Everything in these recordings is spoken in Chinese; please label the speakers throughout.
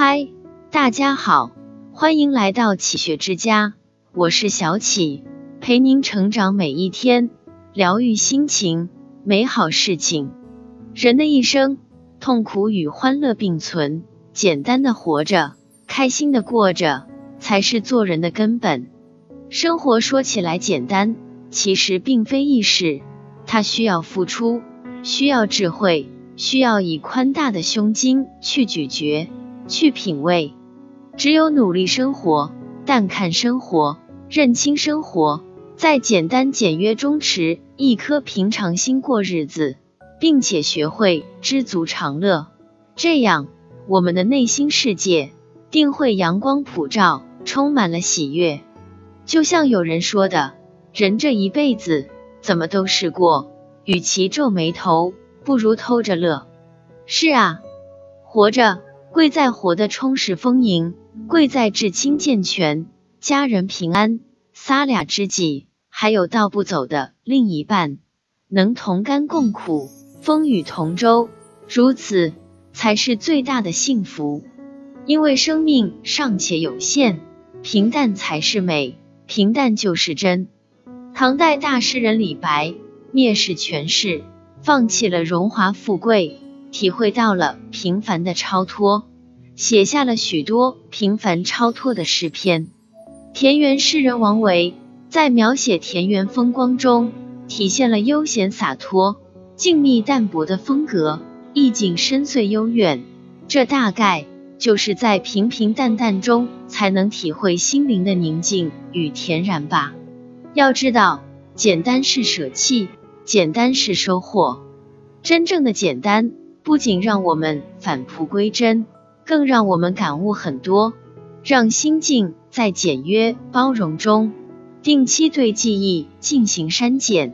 Speaker 1: 嗨，大家好，欢迎来到启学之家，我是小启，陪您成长每一天，疗愈心情，美好事情。人的一生，痛苦与欢乐并存，简单的活着，开心的过着，才是做人的根本。生活说起来简单，其实并非易事，它需要付出，需要智慧，需要以宽大的胸襟去咀嚼。去品味，只有努力生活，淡看生活，认清生活，在简单简约中持一颗平常心过日子，并且学会知足常乐，这样我们的内心世界定会阳光普照，充满了喜悦。就像有人说的，人这一辈子怎么都是过，与其皱眉头，不如偷着乐。是啊，活着。贵在活得充实丰盈，贵在至亲健全，家人平安，仨俩知己，还有道不走的另一半，能同甘共苦，风雨同舟，如此才是最大的幸福。因为生命尚且有限，平淡才是美，平淡就是真。唐代大诗人李白蔑视权势，放弃了荣华富贵。体会到了平凡的超脱，写下了许多平凡超脱的诗篇。田园诗人王维在描写田园风光中，体现了悠闲洒脱、静谧淡泊的风格，意境深邃悠远。这大概就是在平平淡淡中，才能体会心灵的宁静与恬然吧。要知道，简单是舍弃，简单是收获，真正的简单。不仅让我们返璞归真，更让我们感悟很多，让心境在简约包容中，定期对记忆进行删减，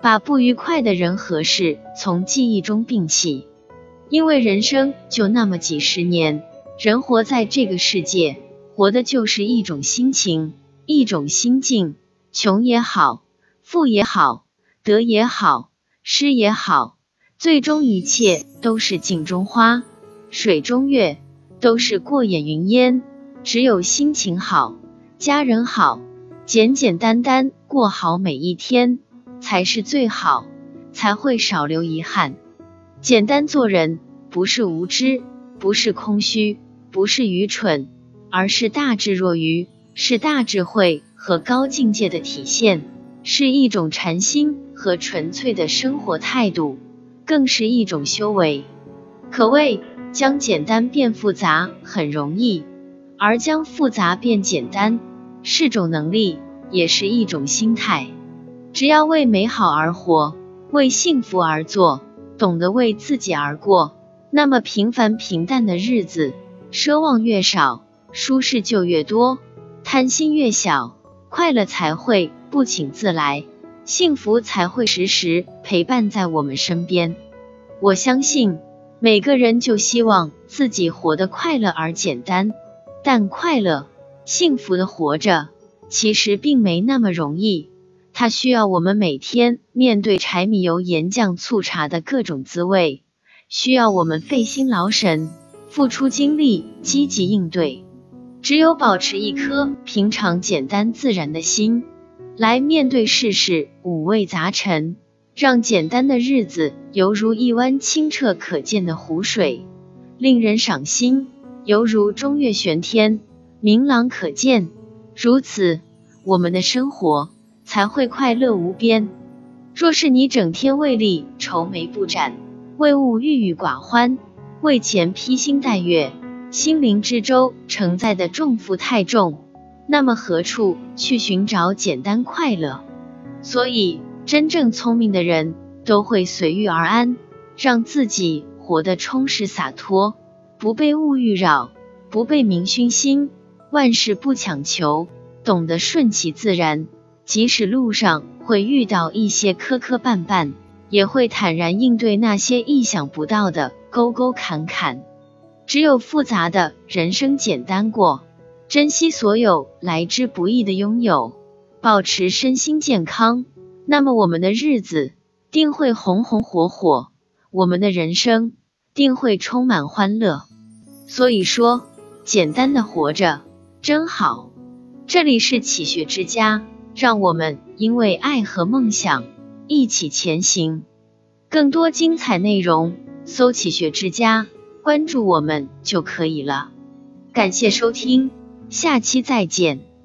Speaker 1: 把不愉快的人和事从记忆中摒弃。因为人生就那么几十年，人活在这个世界，活的就是一种心情，一种心境。穷也好，富也好，得也好，失也好。最终一切都是镜中花，水中月，都是过眼云烟。只有心情好，家人好，简简单单过好每一天，才是最好，才会少留遗憾。简单做人，不是无知，不是空虚，不是愚蠢，而是大智若愚，是大智慧和高境界的体现，是一种禅心和纯粹的生活态度。更是一种修为，可谓将简单变复杂很容易，而将复杂变简单是种能力，也是一种心态。只要为美好而活，为幸福而做，懂得为自己而过，那么平凡平淡的日子，奢望越少，舒适就越多；贪心越小，快乐才会不请自来。幸福才会时时陪伴在我们身边。我相信每个人就希望自己活得快乐而简单，但快乐、幸福的活着其实并没那么容易。它需要我们每天面对柴米油盐酱醋茶的各种滋味，需要我们费心劳神、付出精力、积极应对。只有保持一颗平常、简单、自然的心。来面对世事五味杂陈，让简单的日子犹如一湾清澈可见的湖水，令人赏心；犹如中月悬天，明朗可见。如此，我们的生活才会快乐无边。若是你整天为利愁眉不展，为物郁郁寡欢，为钱披星戴月，心灵之舟承载的重负太重。那么何处去寻找简单快乐？所以，真正聪明的人都会随遇而安，让自己活得充实洒脱，不被物欲扰，不被名熏心，万事不强求，懂得顺其自然。即使路上会遇到一些磕磕绊绊，也会坦然应对那些意想不到的沟沟坎坎。只有复杂的人生简单过。珍惜所有来之不易的拥有，保持身心健康，那么我们的日子定会红红火火，我们的人生定会充满欢乐。所以说，简单的活着真好。这里是启学之家，让我们因为爱和梦想一起前行。更多精彩内容，搜“启学之家”，关注我们就可以了。感谢收听，下期再见。